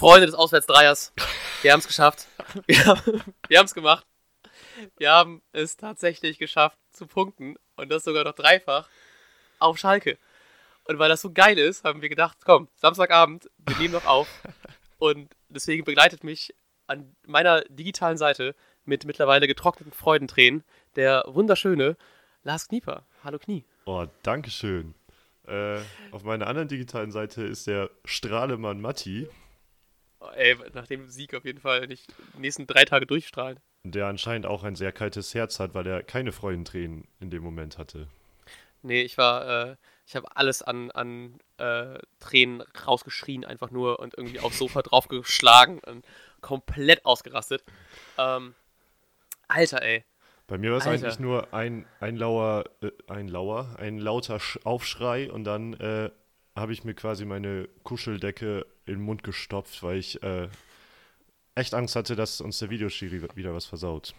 Freunde des Auswärtsdreiers, wir haben es geschafft. Wir haben es gemacht. Wir haben es tatsächlich geschafft zu punkten und das sogar noch dreifach auf Schalke. Und weil das so geil ist, haben wir gedacht, komm, Samstagabend, wir nehmen noch auf. Und deswegen begleitet mich an meiner digitalen Seite mit mittlerweile getrockneten Freudentränen der wunderschöne Lars Knieper. Hallo Knie. Oh, danke schön. Äh, auf meiner anderen digitalen Seite ist der Strahlemann Matti. Ey, nach dem Sieg auf jeden Fall nicht die nächsten drei Tage durchstrahlen. Der anscheinend auch ein sehr kaltes Herz hat, weil er keine Freudentränen in dem Moment hatte. Nee, ich war, äh, ich habe alles an, an äh, Tränen rausgeschrien, einfach nur und irgendwie aufs Sofa draufgeschlagen und komplett ausgerastet. Ähm, Alter, ey. Bei mir war es eigentlich nur ein, ein lauer, äh, ein lauer, ein lauter Sch Aufschrei und dann äh, habe ich mir quasi meine Kuscheldecke in den Mund gestopft, weil ich äh, echt Angst hatte, dass uns der Videoschiri wieder was versaut.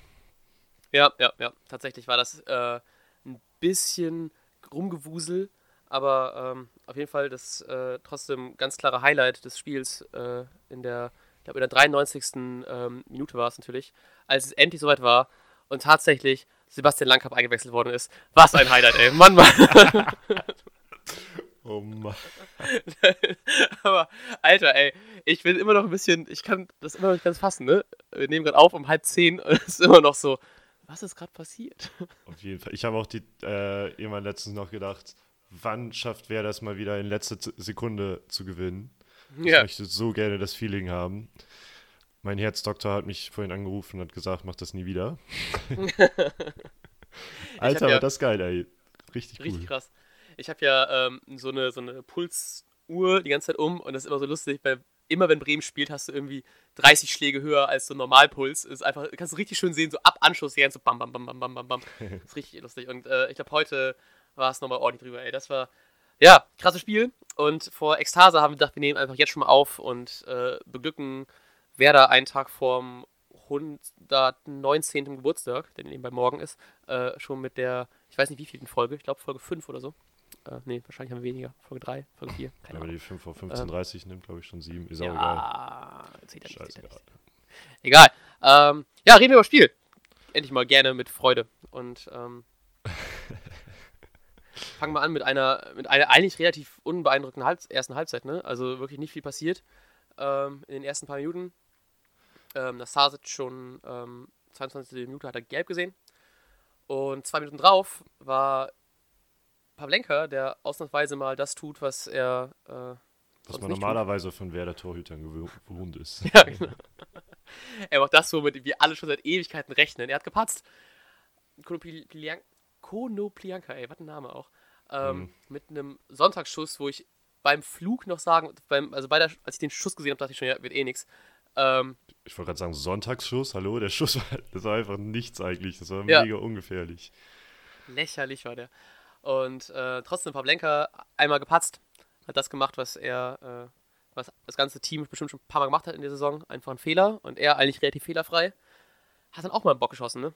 Ja, ja, ja. Tatsächlich war das äh, ein bisschen Rumgewusel, aber ähm, auf jeden Fall das äh, trotzdem ganz klare Highlight des Spiels äh, in der, ich glaube in der 93. Ähm, Minute war es natürlich, als es endlich soweit war und tatsächlich Sebastian Langkamp eingewechselt worden ist. Was ein Highlight, ey. Mann, Mann. oh Mann. aber, Alter, ey, ich bin immer noch ein bisschen, ich kann das immer noch nicht ganz fassen, ne? Wir nehmen gerade auf um halb zehn und es ist immer noch so, was ist gerade passiert? Auf jeden Fall. Ich habe auch die, äh, irgendwann letztens noch gedacht, wann schafft wer das mal wieder in letzter Sekunde zu gewinnen? Ja. Ich möchte so gerne das Feeling haben. Mein Herzdoktor hat mich vorhin angerufen und hat gesagt, mach das nie wieder. Alter, ja, war das geil, ey. Richtig cool. Richtig krass. Ich habe ja ähm, so eine, so eine Pulsuhr die ganze Zeit um und das ist immer so lustig, weil immer wenn Bremen spielt, hast du irgendwie 30 Schläge höher als so ein Normalpuls. Ist einfach, kannst du richtig schön sehen, so ab Anschluss, die so bam, bam, bam, bam, bam, bam, bam. Das ist richtig lustig. Und äh, ich glaube, heute war es nochmal ordentlich drüber, ey. Das war, ja, krasses Spiel. Und vor Ekstase haben wir gedacht, wir nehmen einfach jetzt schon mal auf und äh, beglücken Werder einen Tag vorm 119. Geburtstag, der eben bei morgen ist, äh, schon mit der, ich weiß nicht wie vielen Folge, ich glaube Folge 5 oder so. Äh, nee, wahrscheinlich haben wir weniger. Folge 3, Folge 4. Keine aber die 5 vor 15.30 ähm, nimmt, glaube ich, schon 7. Ist ja, auch egal. Zählt ja nicht, zählt Egal. Ähm, ja, reden wir über Spiel. Endlich mal gerne mit Freude. Und ähm, fangen wir an mit einer, mit einer eigentlich relativ unbeeindruckenden Halb ersten Halbzeit. Ne? Also wirklich nicht viel passiert ähm, in den ersten paar Minuten. Ähm, das Sasic schon ähm, 22. Minute hat er gelb gesehen. Und zwei Minuten drauf war Pavlenka, der ausnahmsweise mal das tut, was er. Äh, was man normalerweise tut. von Werder-Torhütern gewohnt ist. Ja, genau. er macht das, womit wir alle schon seit Ewigkeiten rechnen. Er hat gepatzt. Konoplianka, ey, was ein Name auch. Ähm, mhm. Mit einem Sonntagsschuss, wo ich beim Flug noch sagen, beim, also bei der, als ich den Schuss gesehen habe, dachte ich schon, ja, wird eh nichts. Ähm, ich wollte gerade sagen, Sonntagsschuss, hallo, der Schuss war, das war einfach nichts eigentlich. Das war ja. mega ungefährlich. Lächerlich war der. Und äh, trotzdem Pavlenka einmal gepatzt, hat das gemacht, was er, äh, was das ganze Team bestimmt schon ein paar Mal gemacht hat in der Saison. Einfach ein Fehler und er eigentlich relativ fehlerfrei. Hat dann auch mal einen Bock geschossen, ne?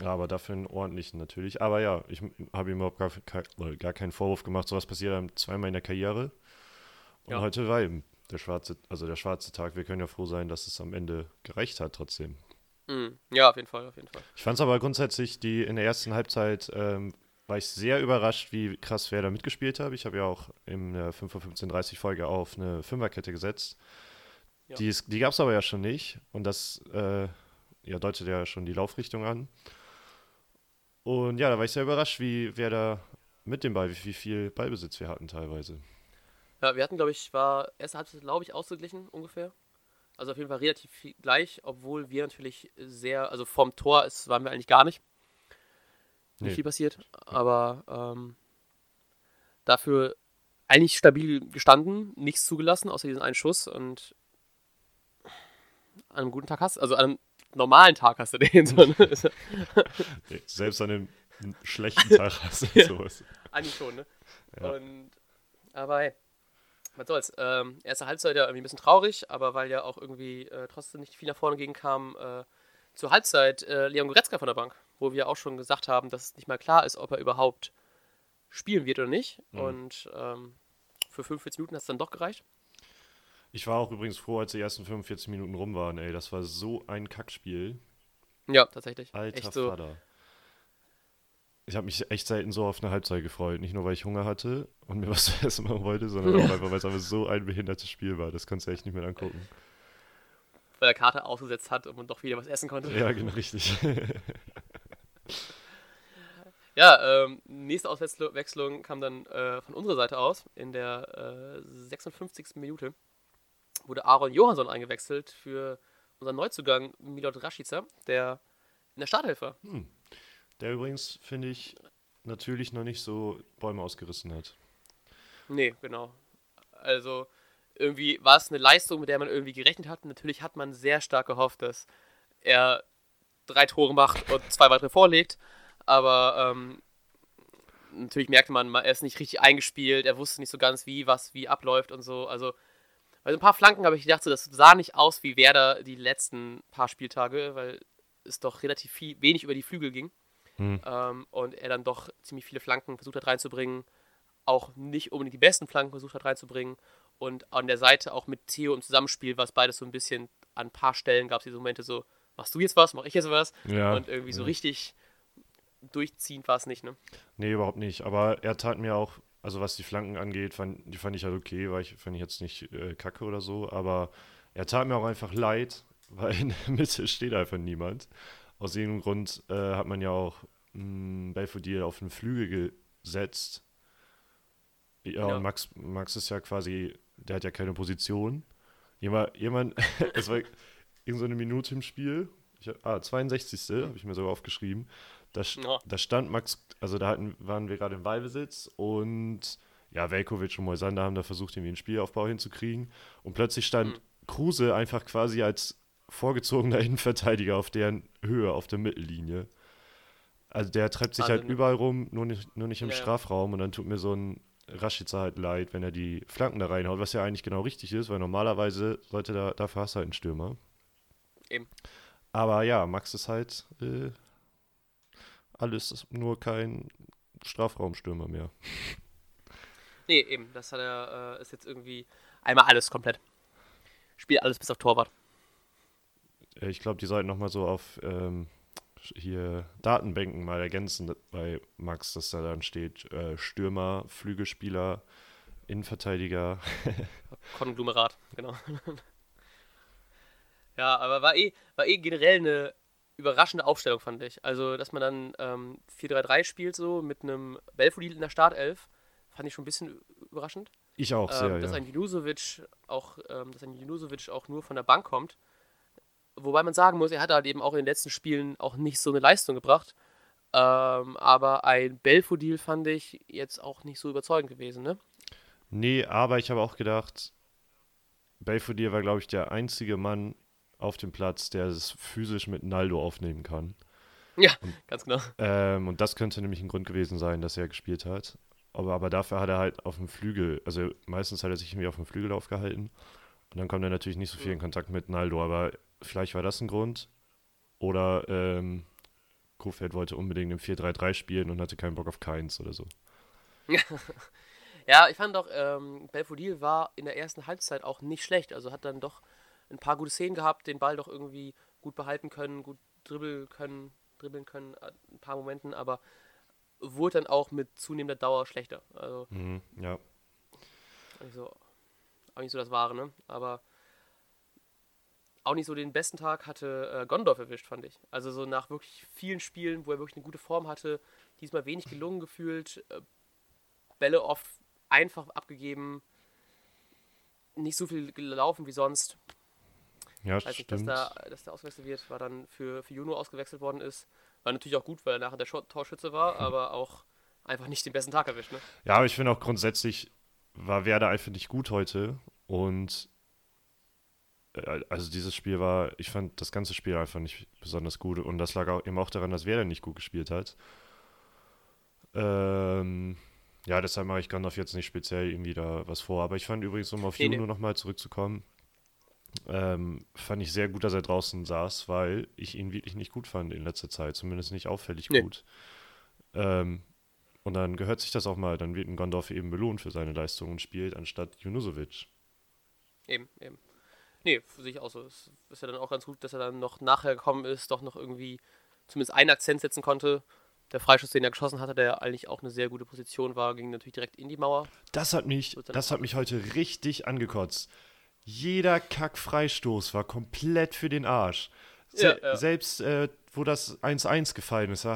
Ja, aber dafür einen ordentlichen natürlich. Aber ja, ich habe ihm überhaupt gar, gar, keinen Vorwurf gemacht. Sowas passiert einem zweimal in der Karriere. Und ja. heute war eben der schwarze, also der schwarze Tag. Wir können ja froh sein, dass es am Ende gereicht hat trotzdem. Mhm. Ja, auf jeden Fall, auf jeden Fall. Ich fand es aber grundsätzlich, die in der ersten Halbzeit ähm, war ich sehr überrascht, wie krass wer da mitgespielt hat. Ich habe ja auch in der 5 vor 15.30 Folge auf eine Fünferkette gesetzt. Ja. Die, die gab es aber ja schon nicht. Und das äh, ja, deutet ja schon die Laufrichtung an. Und ja, da war ich sehr überrascht, wie wer da mit dem Ball, wie, wie viel Ballbesitz wir hatten teilweise. Ja, wir hatten, glaube ich, war erste Halbzeit, glaube ich, ausgeglichen ungefähr. Also auf jeden Fall relativ gleich, obwohl wir natürlich sehr, also vom Tor ist, waren wir eigentlich gar nicht nicht nee. viel passiert, aber ähm, dafür eigentlich stabil gestanden, nichts zugelassen, außer diesen einen Schuss und an einem guten Tag hast also an einem normalen Tag hast du den. So, ne? Selbst an einem schlechten Tag hast du sowas. Eigentlich schon, ne? Ja. Und, aber hey, was soll's. Ähm, erste Halbzeit ja irgendwie ein bisschen traurig, aber weil ja auch irgendwie äh, trotzdem nicht viel nach vorne gegen kam, äh, zur Halbzeit äh, Leon Goretzka von der Bank wo wir auch schon gesagt haben, dass es nicht mal klar ist, ob er überhaupt spielen wird oder nicht. Mhm. Und ähm, für 45 Minuten hat es dann doch gereicht. Ich war auch übrigens froh, als die ersten 45 Minuten rum waren, ey. Das war so ein Kackspiel. Ja, tatsächlich. Alter echt so. Vater. Ich habe mich echt selten so auf eine Halbzeit gefreut. Nicht nur, weil ich Hunger hatte und mir was zu essen machen wollte, sondern auch einfach, weil es aber so ein behindertes Spiel war. Das kannst du echt nicht mehr angucken. Weil er Karte ausgesetzt hat und man doch wieder was essen konnte. Ja, genau, richtig. Ja, ähm, nächste Auswechslung kam dann äh, von unserer Seite aus. In der äh, 56. Minute wurde Aaron Johansson eingewechselt für unseren Neuzugang Milot Rashica, der in der Starthilfe war. Hm. Der übrigens, finde ich, natürlich noch nicht so Bäume ausgerissen hat. Nee, genau. Also irgendwie war es eine Leistung, mit der man irgendwie gerechnet hat. Natürlich hat man sehr stark gehofft, dass er drei Tore macht und zwei weitere vorlegt aber ähm, natürlich merkte man, er ist nicht richtig eingespielt, er wusste nicht so ganz, wie was wie abläuft und so. Also bei so ein paar Flanken habe ich gedacht, so, das sah nicht aus wie Werder die letzten paar Spieltage, weil es doch relativ viel, wenig über die Flügel ging. Hm. Ähm, und er dann doch ziemlich viele Flanken versucht hat reinzubringen. Auch nicht unbedingt die besten Flanken versucht hat reinzubringen. Und an der Seite auch mit Theo im Zusammenspiel, was beides so ein bisschen an ein paar Stellen gab es diese Momente so, machst du jetzt was, mach ich jetzt was? Ja, und irgendwie so richtig durchziehend war es nicht, ne? Nee, überhaupt nicht. Aber er tat mir auch, also was die Flanken angeht, fand, die fand ich halt okay, weil ich fand ich jetzt nicht äh, kacke oder so, aber er tat mir auch einfach leid, weil in der Mitte steht einfach niemand. Aus irgendeinem Grund äh, hat man ja auch hm, Belfodil auf den Flügel gesetzt. Ja, ja, und Max, Max ist ja quasi, der hat ja keine Position. Jemand, jemand es war irgend so eine Minute im Spiel. Ich, ah, 62. habe ich mir sogar aufgeschrieben. Da, ja. da stand Max, also da hatten, waren wir gerade im Ballbesitz und ja, Velkovic und Moisander haben da versucht, irgendwie einen Spielaufbau hinzukriegen. Und plötzlich stand mhm. Kruse einfach quasi als vorgezogener Innenverteidiger auf deren Höhe, auf der Mittellinie. Also der treibt sich also, halt überall rum, nur nicht, nur nicht im ja, Strafraum. Und dann tut mir so ein Rashica halt leid, wenn er die Flanken da reinhaut, was ja eigentlich genau richtig ist, weil normalerweise sollte da, dafür hast du halt einen Stürmer. Eben. Aber ja, Max ist halt äh, alles nur kein Strafraumstürmer mehr. Nee, eben. Das hat er, äh, ist jetzt irgendwie einmal alles komplett. Spielt alles bis auf Torwart. Ich glaube, die sollten nochmal so auf ähm, hier Datenbänken mal ergänzen bei Max, dass da dann steht äh, Stürmer, Flügelspieler, Innenverteidiger. Konglomerat, genau. ja, aber war eh, war eh generell eine überraschende Aufstellung, fand ich. Also, dass man dann ähm, 4-3-3 spielt, so mit einem Belfodil in der Startelf, fand ich schon ein bisschen überraschend. Ich auch sehr, ähm, dass ja. ein Junusovic auch, ähm, dass ein Junusovic auch nur von der Bank kommt. Wobei man sagen muss, er hat halt eben auch in den letzten Spielen auch nicht so eine Leistung gebracht. Ähm, aber ein Belfodil fand ich jetzt auch nicht so überzeugend gewesen, ne? Nee, aber ich habe auch gedacht, Belfodil war, glaube ich, der einzige Mann auf dem Platz, der es physisch mit Naldo aufnehmen kann. Ja, und, ganz genau. Ähm, und das könnte nämlich ein Grund gewesen sein, dass er gespielt hat. Aber, aber dafür hat er halt auf dem Flügel, also meistens hat er sich irgendwie auf dem Flügel aufgehalten. Und dann kommt er natürlich nicht so viel in. Kontakt mit Naldo, aber vielleicht war das ein Grund. Oder ähm, Kofeld wollte unbedingt im 4-3-3 spielen und hatte keinen Bock auf keins oder so. ja, ich fand auch, ähm, Belfodil war in der ersten Halbzeit auch nicht schlecht. Also hat dann doch ein paar gute Szenen gehabt, den Ball doch irgendwie gut behalten können, gut dribbeln können, dribbeln können, äh, ein paar Momenten, aber wurde dann auch mit zunehmender Dauer schlechter. Also, mhm, ja. Also, auch nicht so das Wahre, ne? Aber auch nicht so den besten Tag hatte äh, Gondorf erwischt, fand ich. Also so nach wirklich vielen Spielen, wo er wirklich eine gute Form hatte, diesmal wenig gelungen gefühlt, äh, Bälle oft einfach abgegeben, nicht so viel gelaufen wie sonst. Ja, Weiß nicht, dass da, dass der ausgewechselt wird, war dann für, für Juno ausgewechselt worden ist. War natürlich auch gut, weil er nachher der Torschütze war, aber auch einfach nicht den besten Tag erwischt. Ne? Ja, aber ich finde auch grundsätzlich war Werder einfach nicht gut heute und also dieses Spiel war, ich fand das ganze Spiel einfach nicht besonders gut und das lag auch, eben auch daran, dass Werder nicht gut gespielt hat. Ähm, ja, deshalb mache ich Gandalf jetzt nicht speziell irgendwie da was vor, aber ich fand übrigens, um auf nee, Juno nee. nochmal zurückzukommen, ähm, fand ich sehr gut, dass er draußen saß, weil ich ihn wirklich nicht gut fand in letzter Zeit, zumindest nicht auffällig nee. gut. Ähm, und dann gehört sich das auch mal, dann wird ein Gondorf eben belohnt für seine Leistung und spielt anstatt Junusovic. Eben, eben. Nee, für sich auch so. Es ist ja dann auch ganz gut, dass er dann noch nachher gekommen ist, doch noch irgendwie zumindest einen Akzent setzen konnte. Der Freischuss, den er geschossen hatte, der eigentlich auch eine sehr gute Position war, ging natürlich direkt in die Mauer. Das hat mich, das hat mich heute richtig angekotzt. Jeder Kack-Freistoß war komplett für den Arsch. Se ja, ja. Selbst äh, wo das 1-1 gefallen ist,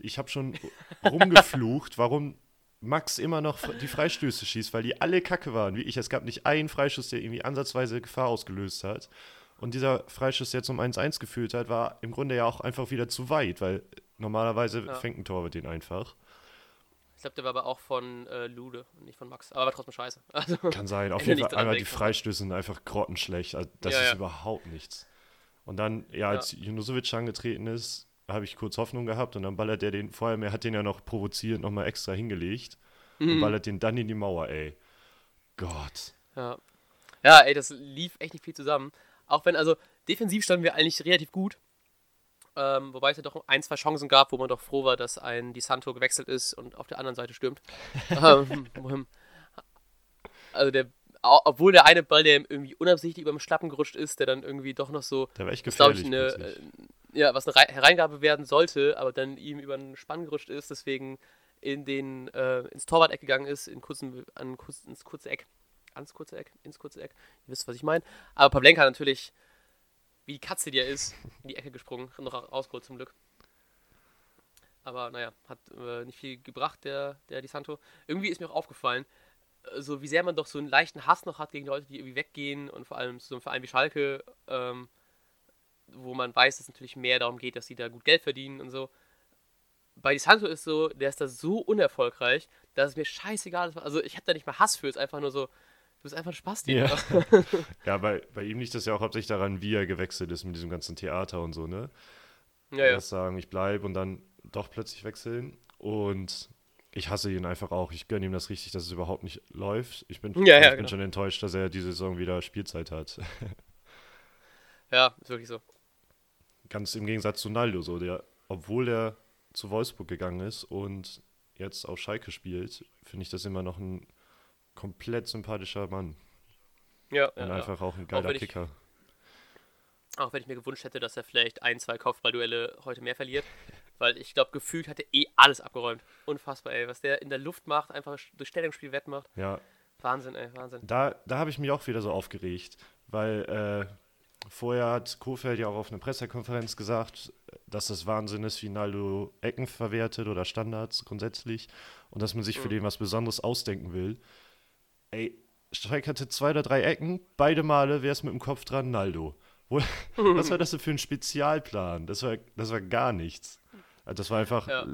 ich habe schon rumgeflucht, warum Max immer noch die Freistöße schießt, weil die alle kacke waren, wie ich. Es gab nicht einen Freischuss, der irgendwie ansatzweise Gefahr ausgelöst hat. Und dieser Freischuss, der zum 1-1 geführt hat, war im Grunde ja auch einfach wieder zu weit, weil normalerweise ja. fängt ein Torwart den einfach. Ich glaube, der war aber auch von äh, Lude und nicht von Max. Aber war trotzdem scheiße. Also, Kann sein. Auf jeden Fall einmal die Freistöße sind einfach grottenschlecht. Also, das ja, ist ja. überhaupt nichts. Und dann, ja, als ja. Junusovic angetreten ist, habe ich kurz Hoffnung gehabt und dann ballert er den, vor allem er hat den ja noch provoziert, nochmal extra hingelegt mhm. und ballert den dann in die Mauer, ey. Gott. Ja. Ja, ey, das lief echt nicht viel zusammen. Auch wenn, also, defensiv standen wir eigentlich relativ gut. Ähm, wobei es ja doch ein, zwei Chancen gab, wo man doch froh war, dass ein Di Santo gewechselt ist und auf der anderen Seite stürmt. ähm, also der, obwohl der eine Ball, der irgendwie unabsichtlich über dem Schlappen gerutscht ist, der dann irgendwie doch noch so, der war echt gefährlich, ich, eine, ja, was eine Hereingabe werden sollte, aber dann ihm über den Spann gerutscht ist, deswegen in den, äh, ins Torwart-Eck gegangen ist, in kurzen, an, kurz, ins kurze Eck. Ans kurze Eck, ins kurze Eck. Ihr wisst, was ich meine. Aber Pavlenka natürlich, wie die Katze, die er ist, in die Ecke gesprungen. Noch rausgeholt zum Glück. Aber naja, hat äh, nicht viel gebracht, der, der Di Santo. Irgendwie ist mir auch aufgefallen, so wie sehr man doch so einen leichten Hass noch hat gegen Leute, die irgendwie weggehen und vor allem so ein Verein wie Schalke, ähm, wo man weiß, dass es natürlich mehr darum geht, dass sie da gut Geld verdienen und so. Bei DeSanto ist so, der ist da so unerfolgreich, dass es mir scheißegal ist. Also ich habe da nicht mal Hass für, es ist einfach nur so, du bist einfach ein Spasti. Ja, ja bei, bei ihm liegt das ja auch hauptsächlich daran, wie er gewechselt ist mit diesem ganzen Theater und so, ne? Ja, ja. sagen, ich bleibe und dann doch plötzlich wechseln. Und ich hasse ihn einfach auch. Ich gönne ihm das richtig, dass es überhaupt nicht läuft. Ich bin, ja, ja, ich bin genau. schon enttäuscht, dass er diese Saison wieder Spielzeit hat. ja, ist wirklich so. Ganz im Gegensatz zu Naldo, so der, obwohl er zu Wolfsburg gegangen ist und jetzt auf Schalke spielt, finde ich das immer noch ein komplett sympathischer Mann. Ja, und ja, einfach ja. auch ein geiler auch Kicker. Ich, auch wenn ich mir gewünscht hätte, dass er vielleicht ein, zwei Kopfballduelle heute mehr verliert. Weil ich glaube, gefühlt hat er eh alles abgeräumt. Unfassbar, ey. Was der in der Luft macht, einfach durch Stellungsspiel wettmacht. Ja. Wahnsinn, ey, Wahnsinn. Da, da habe ich mich auch wieder so aufgeregt, weil äh, Vorher hat Kofeld ja auch auf einer Pressekonferenz gesagt, dass das Wahnsinn ist, wie Naldo Ecken verwertet oder Standards grundsätzlich und dass man sich für mhm. den was Besonderes ausdenken will. Ey, Streik hatte zwei oder drei Ecken, beide Male wäre es mit dem Kopf dran, Naldo. was war das denn für ein Spezialplan? Das war, das war gar nichts. Also das war einfach, ja.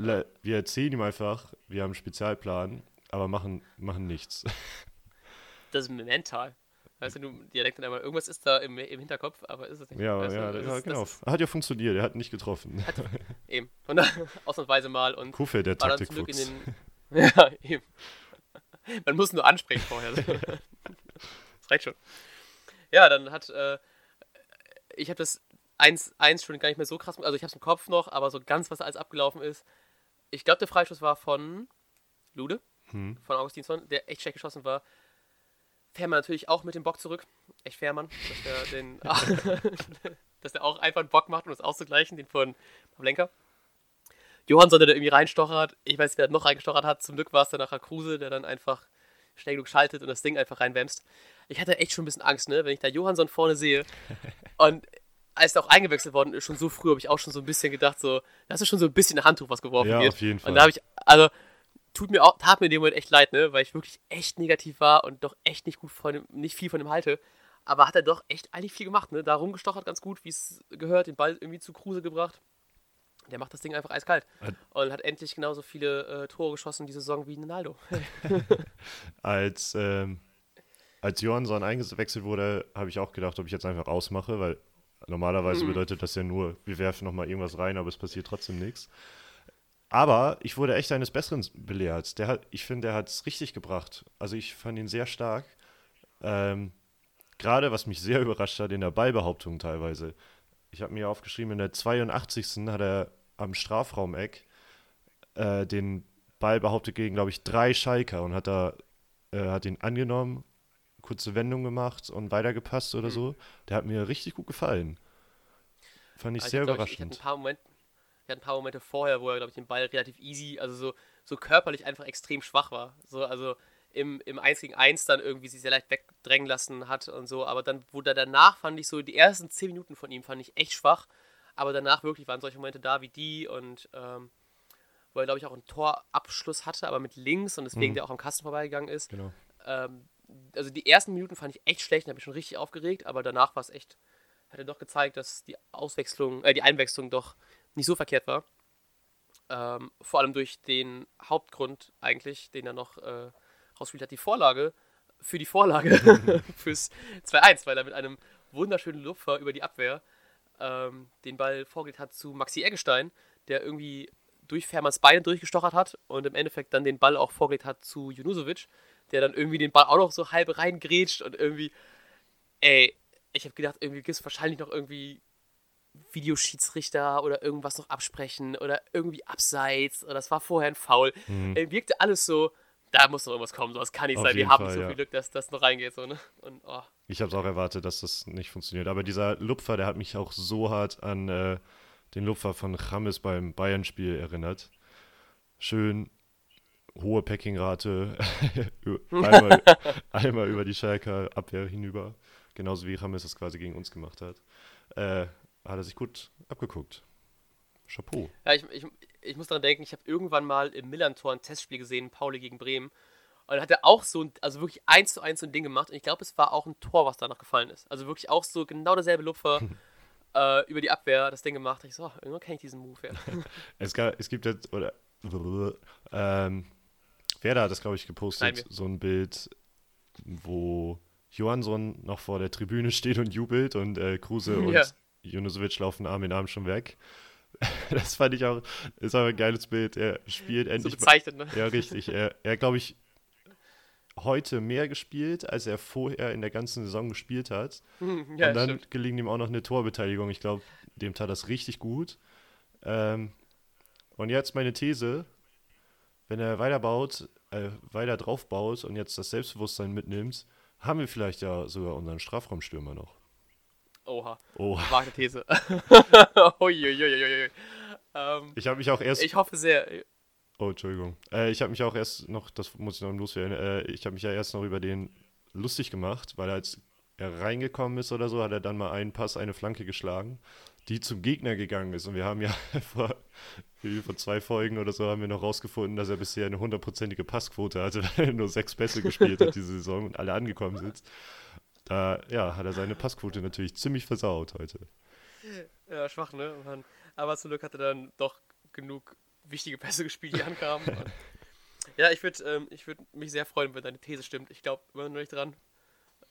wir erzählen ihm einfach, wir haben einen Spezialplan, aber machen, machen nichts. Das ist mental. Weißt du, du Dialekt einmal, irgendwas ist da im, im Hinterkopf, aber ist es nicht. Ja, weißt ja, du, ja, genau. Ist, hat ja funktioniert, er hat nicht getroffen. Hat, eben. Und ausnahmsweise mal. Und Kufe, der Taktik den, Ja, eben. Man muss nur ansprechen vorher. das reicht schon. Ja, dann hat, äh, ich habe das 1-1 schon gar nicht mehr so krass, also ich habe es im Kopf noch, aber so ganz, was alles abgelaufen ist. Ich glaube, der Freischuss war von Lude, hm. von Augustinsson, der echt schlecht geschossen war. Fährmann natürlich auch mit dem Bock zurück. Echt Fährmann, dass der, den, dass der auch einfach einen Bock macht, um das auszugleichen, den von Pavlenka. Johansson, der da irgendwie reinstochert. Ich weiß, wer noch reingestochert hat. Zum Glück war es dann nachher Kruse, der dann einfach schnell genug schaltet und das Ding einfach reinwämst. Ich hatte echt schon ein bisschen Angst, ne, wenn ich da Johansson vorne sehe. Und als er auch eingewechselt worden ist, schon so früh, habe ich auch schon so ein bisschen gedacht, so, das ist schon so ein bisschen ein Handtuch, was geworfen ja, wird. Auf jeden Fall. Und da habe ich, also, tut mir auch, tat mir in dem Moment echt leid, ne? Weil ich wirklich echt negativ war und doch echt nicht gut von dem, nicht viel von dem halte. Aber hat er doch echt eigentlich viel gemacht, ne? Da rumgestochert ganz gut, wie es gehört, den Ball irgendwie zu Kruse gebracht. Der macht das Ding einfach eiskalt. Und hat endlich genauso viele äh, Tore geschossen diese Saison wie Ronaldo. als, ähm, als Johansson eingewechselt wurde, habe ich auch gedacht, ob ich jetzt einfach ausmache, weil normalerweise mhm. bedeutet das ja nur, wir werfen nochmal irgendwas rein, aber es passiert trotzdem nichts. Aber ich wurde echt eines Besseren belehrt. Der hat, ich finde, der hat es richtig gebracht. Also ich fand ihn sehr stark. Ähm, Gerade was mich sehr überrascht hat in der Ballbehauptung teilweise. Ich habe mir aufgeschrieben, in der 82. hat er am Strafraumeck äh, den Ball behauptet gegen, glaube ich, drei Schalker und hat da äh, hat ihn angenommen, kurze Wendung gemacht und weitergepasst oder mhm. so. Der hat mir richtig gut gefallen. Fand ich also sehr ich, überraschend. Ich, ich, ein paar Momente, ich hatte ein paar Momente vorher, wo er, glaube ich, den Ball relativ easy, also so, so körperlich einfach extrem schwach war. So, also im, im 1 gegen 1 dann irgendwie sich sehr leicht wegdrängen lassen hat und so. Aber dann wurde danach, fand ich so, die ersten 10 Minuten von ihm fand ich echt schwach. Aber danach wirklich waren solche Momente da wie die und ähm, wo er, glaube ich, auch einen Torabschluss hatte, aber mit links und deswegen mhm. der auch am Kasten vorbeigegangen ist. Genau. Ähm, also die ersten Minuten fand ich echt schlecht, da habe ich schon richtig aufgeregt, aber danach war es echt, hat er doch gezeigt, dass die Auswechslung, äh, die Einwechslung doch nicht so verkehrt war. Ähm, vor allem durch den Hauptgrund eigentlich, den er noch äh, rausgespielt hat, die Vorlage für die Vorlage fürs 2-1, weil er mit einem wunderschönen Lupfer über die Abwehr ähm, den Ball vorgelegt hat zu Maxi Eggestein, der irgendwie durch Fährmanns Beine durchgestochert hat und im Endeffekt dann den Ball auch vorgelegt hat zu Junusovic, der dann irgendwie den Ball auch noch so halb reingrätscht und irgendwie, ey, ich habe gedacht, irgendwie gibt es wahrscheinlich noch irgendwie Videoschiedsrichter oder irgendwas noch absprechen oder irgendwie abseits oder das war vorher ein Foul. Mhm. Äh, wirkte alles so, da muss noch irgendwas kommen, sowas kann nicht Auf sein. Wir haben Fall, so ja. viel Glück, dass das noch reingeht. So, ne? Und, oh. Ich habe es auch erwartet, dass das nicht funktioniert. Aber dieser Lupfer, der hat mich auch so hart an äh, den Lupfer von Chames beim Bayern-Spiel erinnert. Schön hohe Packing-Rate, einmal, einmal, über die Schalker Abwehr hinüber. Genauso wie Chames das quasi gegen uns gemacht hat. Äh, hat er sich gut abgeguckt. Chapeau. Ja, ich, ich, ich muss daran denken, ich habe irgendwann mal im Millantor ein Testspiel gesehen, Pauli gegen Bremen. Und dann hat er auch so, ein, also wirklich eins zu eins so ein Ding gemacht. Und ich glaube, es war auch ein Tor, was danach gefallen ist. Also wirklich auch so genau derselbe Lupfer äh, über die Abwehr das Ding gemacht. Ich so, oh, irgendwann kenne ich diesen Move. Ja. es, gab, es gibt jetzt, oder, ähm, Werder hat das, glaube ich, gepostet, so ein Bild, wo Johansson noch vor der Tribüne steht und jubelt und äh, Kruse und ja. Junusovic laufen Arm in Arm schon weg. das fand ich auch, ist auch ein geiles Bild. Er spielt endlich. So bezeichnet, ne? Ja, richtig. Er, er glaube ich, heute mehr gespielt, als er vorher in der ganzen Saison gespielt hat. Ja, und dann stimmt. gelingt ihm auch noch eine Torbeteiligung. Ich glaube, dem tat das richtig gut. Ähm, und jetzt meine These: Wenn er weiterbaut, äh, weiter draufbaut und jetzt das Selbstbewusstsein mitnimmt, haben wir vielleicht ja sogar unseren Strafraumstürmer noch. Oha. Oha. Wagte These. Uiuiuiui. ähm, ich habe mich auch erst. Ich hoffe sehr. Oh, Entschuldigung. Äh, ich habe mich auch erst noch, das muss ich noch loswerden, äh, ich habe mich ja erst noch über den lustig gemacht, weil als er reingekommen ist oder so, hat er dann mal einen Pass, eine Flanke geschlagen, die zum Gegner gegangen ist. Und wir haben ja vor, vor zwei Folgen oder so haben wir noch rausgefunden, dass er bisher eine hundertprozentige Passquote hatte, weil er nur sechs Pässe gespielt hat diese Saison und alle angekommen sind. Da ja, hat er seine Passquote natürlich ziemlich versaut heute. Ja, schwach, ne? Mann. Aber zum Glück hat er dann doch genug wichtige Pässe gespielt, die ankamen. ja, ich würde ähm, würd mich sehr freuen, wenn deine These stimmt. Ich glaube immer noch nicht dran.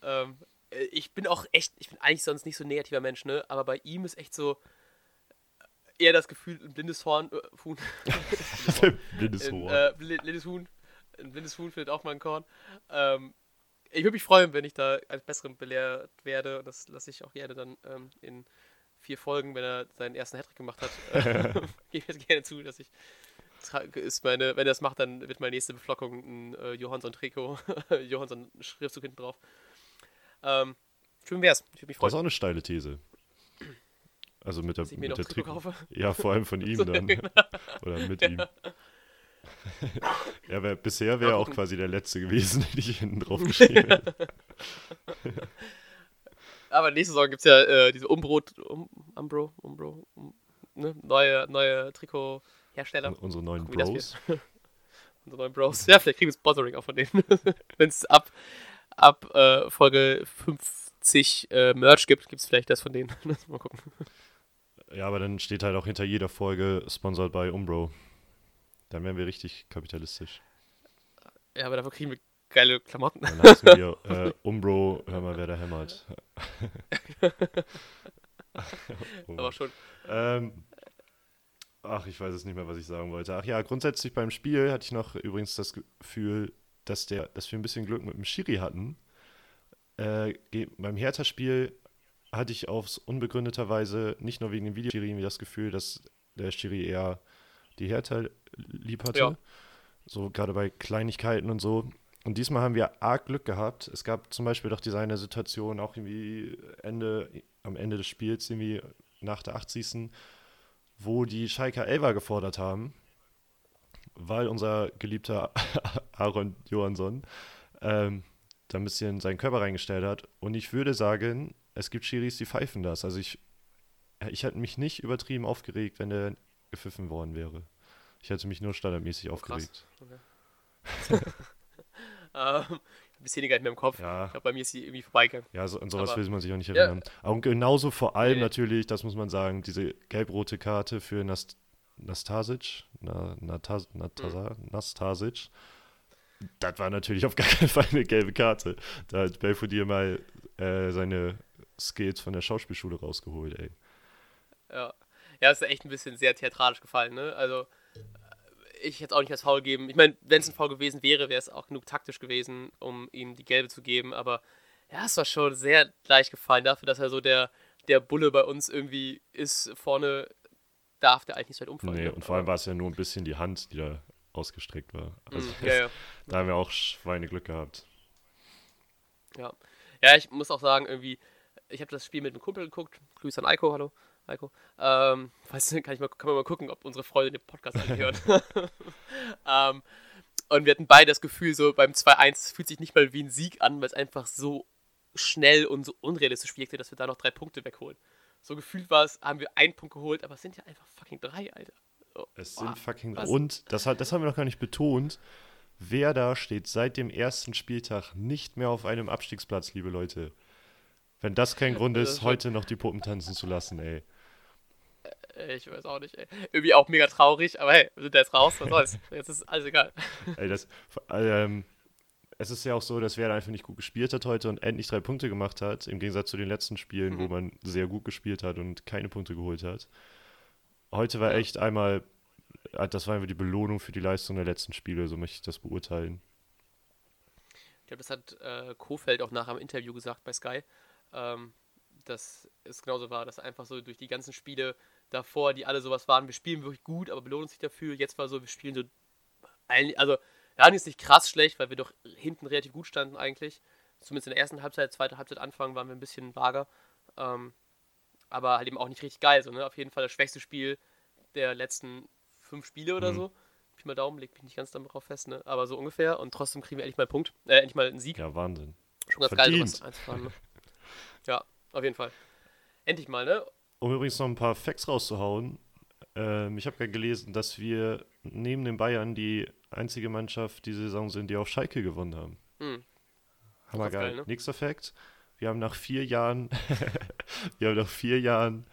Ähm, äh, ich bin auch echt, ich bin eigentlich sonst nicht so ein negativer Mensch, ne? Aber bei ihm ist echt so eher das Gefühl, ein blindes Horn. Äh, Huhn. blindes Horn. Äh, blindes Huhn. Ein blindes Huhn findet auch mal ein Korn. Ähm, ich würde mich freuen, wenn ich da als Besseren belehrt werde. Das lasse ich auch gerne dann ähm, in vier Folgen, wenn er seinen ersten Hattrick gemacht hat, äh, gebe ich jetzt gerne zu, dass ich ist meine, wenn er das macht, dann wird meine nächste Beflockung ein äh, Johansson-Trikot, Johansson-Schriftzug hinten drauf. Ähm, schön wär's. Ich würde mich freuen. Das ist auch eine steile These. Also mit der, mit der Trikot. Kaufe? Ja, vor allem von ihm dann. Oder mit ihm. Ja, wär, bisher wäre auch quasi der letzte gewesen, den ich hinten drauf geschrieben hätte. Aber nächste Saison gibt es ja äh, diese Umbro, um, Umbro, Umbro, um, ne? neue, neue Trikothersteller. Unsere neuen Gucken, Bros. Unsere neuen Bros. Ja, vielleicht kriegen wir Sponsoring auch von denen. Wenn es ab, ab äh, Folge 50 äh, Merch gibt, gibt es vielleicht das von denen. Mal gucken. Ja, aber dann steht halt auch hinter jeder Folge sponsored by Umbro. Dann wären wir richtig kapitalistisch. Ja, aber dafür kriegen wir geile Klamotten. Dann heißen wir äh, Umbro, hör mal, wer da hämmert. aber schon. Ähm, ach, ich weiß es nicht mehr, was ich sagen wollte. Ach ja, grundsätzlich beim Spiel hatte ich noch übrigens das Gefühl, dass, der, dass wir ein bisschen Glück mit dem Schiri hatten. Äh, beim Hertha-Spiel hatte ich aufs unbegründeterweise nicht nur wegen dem Videoschiri das Gefühl, dass der Schiri eher die Hertha lieb hatte. Ja. So gerade bei Kleinigkeiten und so. und diesmal haben wir arg Glück gehabt. Es gab zum Beispiel doch diese eine Situation, auch irgendwie Ende, am Ende des Spiels, irgendwie nach der 80. wo die Schalker Elva gefordert haben, weil unser geliebter Aaron Johansson ähm, da ein bisschen seinen Körper reingestellt hat. Und ich würde sagen, es gibt Schiris, die pfeifen das. Also ich, ich hätte mich nicht übertrieben aufgeregt, wenn er gepfiffen worden wäre. Ich hätte mich nur standardmäßig oh, aufgeregt. Okay. ähm, ein bisschen weniger in meinem Kopf. Ja. Ich glaube, bei mir ist sie irgendwie vorbeigegangen. Ja, so, an sowas Aber, will man sich auch nicht erinnern. Ja. Und genauso vor allem nee. natürlich, das muss man sagen, diese gelb-rote Karte für Nast Nastasic, Na, Natas, Natasa, mhm. Nastasic. Das war natürlich auf gar keinen Fall eine gelbe Karte. Da hat Belfodil mal äh, seine Skills von der Schauspielschule rausgeholt, ey. Ja. Ja, ist echt ein bisschen sehr theatralisch gefallen, ne? Also, ich hätte es auch nicht als faul geben. Ich meine, wenn es ein Foul gewesen wäre, wäre es auch genug taktisch gewesen, um ihm die gelbe zu geben. Aber ja, es war schon sehr leicht gefallen dafür, dass er so der, der Bulle bei uns irgendwie ist. Vorne darf der eigentlich nicht so weit umfallen. Nee, und vor allem war es ja nur ein bisschen die Hand, die da ausgestreckt war. Also, mm, ja, ja. da haben wir auch Schweineglück gehabt. Ja. Ja, ich muss auch sagen, irgendwie, ich habe das Spiel mit einem Kumpel geguckt. Grüße an Eiko, hallo. Heiko. Ähm, weißt du, kann, ich mal, kann man mal gucken, ob unsere Freunde den Podcast anhören. ähm, und wir hatten beide das Gefühl, so beim 2-1 fühlt sich nicht mal wie ein Sieg an, weil es einfach so schnell und so unrealistisch wirkte, dass wir da noch drei Punkte wegholen. So gefühlt war es, haben wir einen Punkt geholt, aber es sind ja einfach fucking drei, Alter. So, es sind fucking drei. Und das, hat, das haben wir noch gar nicht betont. Wer da steht seit dem ersten Spieltag nicht mehr auf einem Abstiegsplatz, liebe Leute. Wenn das kein Grund ist, heute noch die Puppen tanzen zu lassen, ey. Äh, ich weiß auch nicht, ey. Irgendwie auch mega traurig, aber hey, wir sind da jetzt raus, was soll's. Jetzt ist alles egal. Ey, das, ähm, es ist ja auch so, dass Werder einfach nicht gut gespielt hat heute und endlich drei Punkte gemacht hat, im Gegensatz zu den letzten Spielen, mhm. wo man sehr gut gespielt hat und keine Punkte geholt hat. Heute war ja. echt einmal, äh, das war einfach die Belohnung für die Leistung der letzten Spiele, so möchte ich das beurteilen. Ich glaube, das hat äh, Kofeld auch nachher im Interview gesagt bei Sky, ähm, dass es genauso war, dass einfach so durch die ganzen Spiele davor, die alle sowas waren, wir spielen wirklich gut, aber belohnen uns nicht dafür. Jetzt war so, wir spielen so, also wir haben jetzt nicht krass schlecht, weil wir doch hinten relativ gut standen eigentlich. Zumindest in der ersten Halbzeit, zweite Halbzeit Anfang waren wir ein bisschen vager. Ähm, aber halt eben auch nicht richtig geil. So, ne? Auf jeden Fall das schwächste Spiel der letzten fünf Spiele oder mhm. so. Pi mal Daumen, leg mich nicht ganz darauf fest, ne? Aber so ungefähr. Und trotzdem kriegen wir endlich mal einen Punkt. Äh, endlich mal einen Sieg. Ja, Wahnsinn. Schon ganz Verdient. geil, sowas einzufahren, ne? Ja, auf jeden Fall. Endlich mal, ne? Um übrigens noch ein paar Facts rauszuhauen. Ähm, ich habe gerade gelesen, dass wir neben den Bayern die einzige Mannschaft diese Saison sind, die auf Schalke gewonnen haben. Mhm. Hammergeil. Geil, ne? Nächster Fact. Wir haben nach vier Jahren, wir haben nach vier Jahren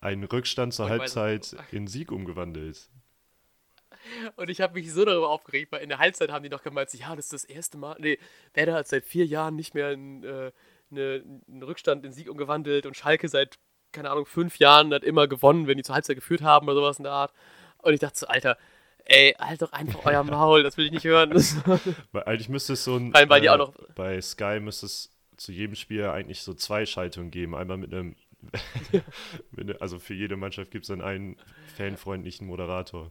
einen Rückstand zur Halbzeit in Sieg umgewandelt. Und ich habe mich so darüber aufgeregt, weil in der Halbzeit haben die noch gemeint, ja, das ist das erste Mal. Nee, Werder hat seit vier Jahren nicht mehr einen, äh, eine, einen Rückstand in Sieg umgewandelt und Schalke seit keine Ahnung, fünf Jahren hat immer gewonnen, wenn die zur Halbzeit geführt haben oder sowas in der Art. Und ich dachte so, Alter, ey, halt doch einfach euer Maul, das will ich nicht hören. weil eigentlich müsste es so ein. Weil, weil noch bei Sky müsste es zu jedem Spiel eigentlich so zwei Schaltungen geben. Einmal mit einem. Ne, also für jede Mannschaft gibt es dann einen fanfreundlichen Moderator.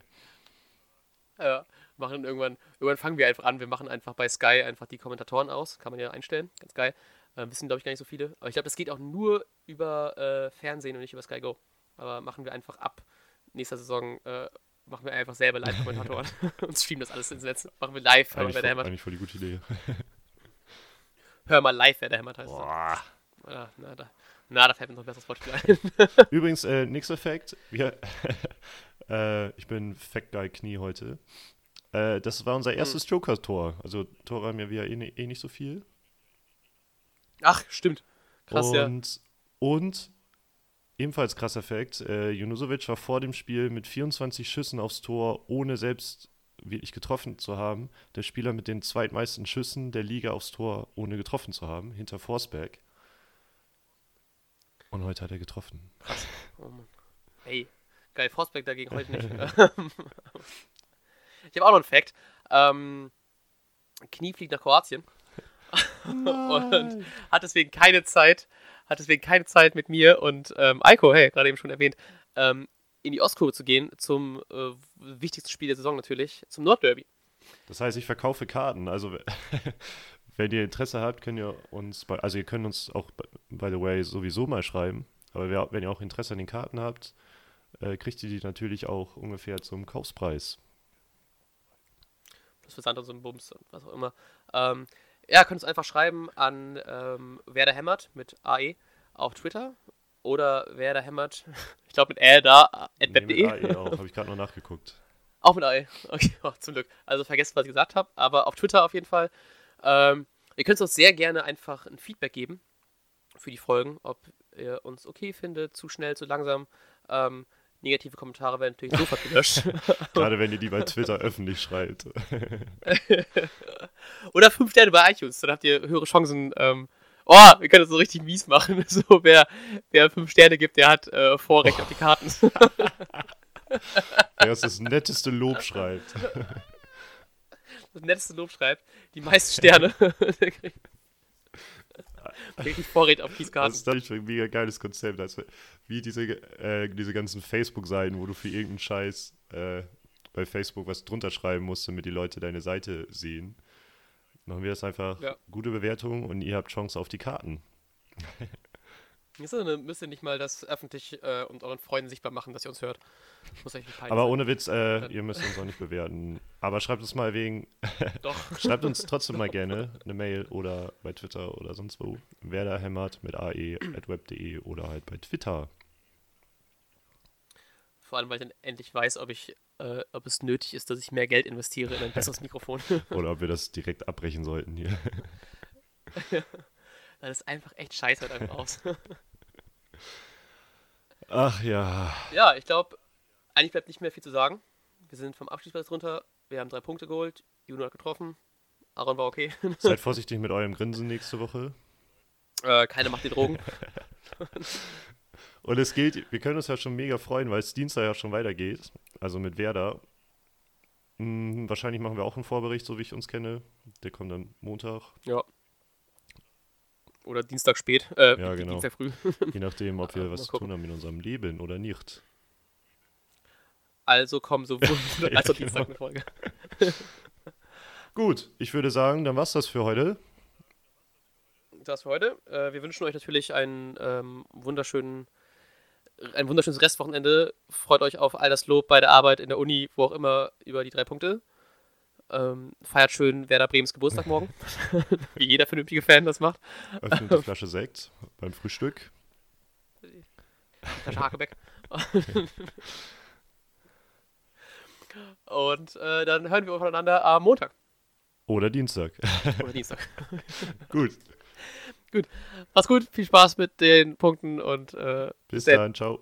Ja, machen irgendwann, irgendwann fangen wir einfach an, wir machen einfach bei Sky einfach die Kommentatoren aus, kann man ja einstellen, ganz geil. Äh, wissen, glaube ich, gar nicht so viele. Aber ich glaube, das geht auch nur über äh, Fernsehen und nicht über Sky Go. Aber machen wir einfach ab nächster Saison, äh, machen wir einfach selber Live-Kommentatoren und streamen das alles ins Netz. Machen wir live, eigentlich, wer der Eigentlich voll die gute Idee. Hör mal live, wer der hämmert heißt. Boah. Na, na, da, na, da fällt mir noch ein besseres Wortspiel ein. Übrigens, äh, nächster Fact. Wir, äh, ich bin Fact Guy Knie heute. Äh, das war unser hm. erstes hm. Joker-Tor. Also Tore haben ja wir eh, eh nicht so viel. Ach, stimmt. Krass, und, ja. Und ebenfalls krasser Fakt, äh, Junusovic war vor dem Spiel mit 24 Schüssen aufs Tor, ohne selbst wirklich getroffen zu haben. Der Spieler mit den zweitmeisten Schüssen der Liga aufs Tor, ohne getroffen zu haben, hinter Forsberg. Und heute hat er getroffen. Krass. Oh Mann. Hey, geil, Forsberg dagegen heute nicht. ich habe auch noch einen Fakt. Ähm, Knie fliegt nach Kroatien. und hat deswegen keine Zeit, hat deswegen keine Zeit mit mir und ähm, Eiko, hey, gerade eben schon erwähnt, ähm, in die Ostkurve zu gehen zum äh, wichtigsten Spiel der Saison natürlich, zum Nordderby. Das heißt, ich verkaufe Karten. Also, wenn ihr Interesse habt, könnt ihr uns, bei, also ihr könnt uns auch, by the way, sowieso mal schreiben. Aber wenn ihr auch Interesse an den Karten habt, äh, kriegt ihr die natürlich auch ungefähr zum Kaufspreis. Das für andere so ein Bums und was auch immer. Ähm, ja, könnt uns einfach schreiben an ähm, Werder Hämmert mit AE auf Twitter oder Werder Hämmert, ich glaube mit Ä da, at nee, web.de. AE auch, habe ich gerade noch nachgeguckt. Auch mit AE, okay, oh, zum Glück. Also vergesst, was ich gesagt habe, aber auf Twitter auf jeden Fall. Ähm, ihr könnt uns sehr gerne einfach ein Feedback geben für die Folgen, ob ihr uns okay findet, zu schnell, zu langsam. Ähm, negative Kommentare werden natürlich sofort gelöscht. Gerade wenn ihr die bei Twitter öffentlich schreibt. Oder fünf Sterne bei iTunes, dann habt ihr höhere Chancen. Ähm, oh, wir können das so richtig mies machen. So, wer, wer fünf Sterne gibt, der hat äh, Vorrecht oh. auf die Karten. wer das netteste Lob schreibt. Das netteste Lob schreibt, die meisten Sterne. Wirklich Vorräte auf Kieskarten. Das ist natürlich ein mega geiles Konzept. Also, wie diese, äh, diese ganzen Facebook-Seiten, wo du für irgendeinen Scheiß äh, bei Facebook was drunter schreiben musst, damit die Leute deine Seite sehen. Machen wir das einfach ja. gute Bewertung und ihr habt Chance auf die Karten. Dann müsst ihr nicht mal das öffentlich äh, und euren Freunden sichtbar machen, dass ihr uns hört. Muss echt Aber ohne Witz, äh, ihr müsst uns auch nicht bewerten. Aber schreibt uns mal wegen. Doch. schreibt uns trotzdem mal gerne eine Mail oder bei Twitter oder sonst wo. Wer da hämmert mit ae.web.de oder halt bei Twitter. Vor allem, weil ich dann endlich weiß, ob ich, äh, ob es nötig ist, dass ich mehr Geld investiere in ein besseres Mikrofon. oder ob wir das direkt abbrechen sollten hier. Das ist einfach echt scheiße halt einfach aus. Ach ja. Ja, ich glaube, eigentlich bleibt nicht mehr viel zu sagen. Wir sind vom Abschlussplatz runter. Wir haben drei Punkte geholt. Juno hat getroffen. Aaron war okay. Seid vorsichtig mit eurem Grinsen nächste Woche. Äh, keine macht die Drogen. Und es geht, wir können uns ja schon mega freuen, weil es Dienstag ja schon weitergeht. Also mit Werder. Hm, wahrscheinlich machen wir auch einen Vorbericht, so wie ich uns kenne. Der kommt dann Montag. Ja. Oder Dienstag spät. Äh, ja, genau. Dienstag früh. Je nachdem, ob wir was zu tun haben in unserem Leben oder nicht. Also kommen sowohl ja, als auch genau. Dienstag eine Folge. Gut, ich würde sagen, dann war's das für heute. Das für heute. Äh, wir wünschen euch natürlich einen ähm, wunderschönen, ein wunderschönes Restwochenende. Freut euch auf all das Lob bei der Arbeit in der Uni, wo auch immer, über die drei Punkte. Ähm, feiert schön Werder Brems Geburtstag morgen. Wie jeder vernünftige Fan das macht. Öffnet die Flasche Sekt beim Frühstück. Flasche Hakebeck. Und äh, dann hören wir voneinander am Montag. Oder Dienstag. Oder Dienstag. gut. Gut. Mach's gut. Viel Spaß mit den Punkten und äh, bis dann. Ciao.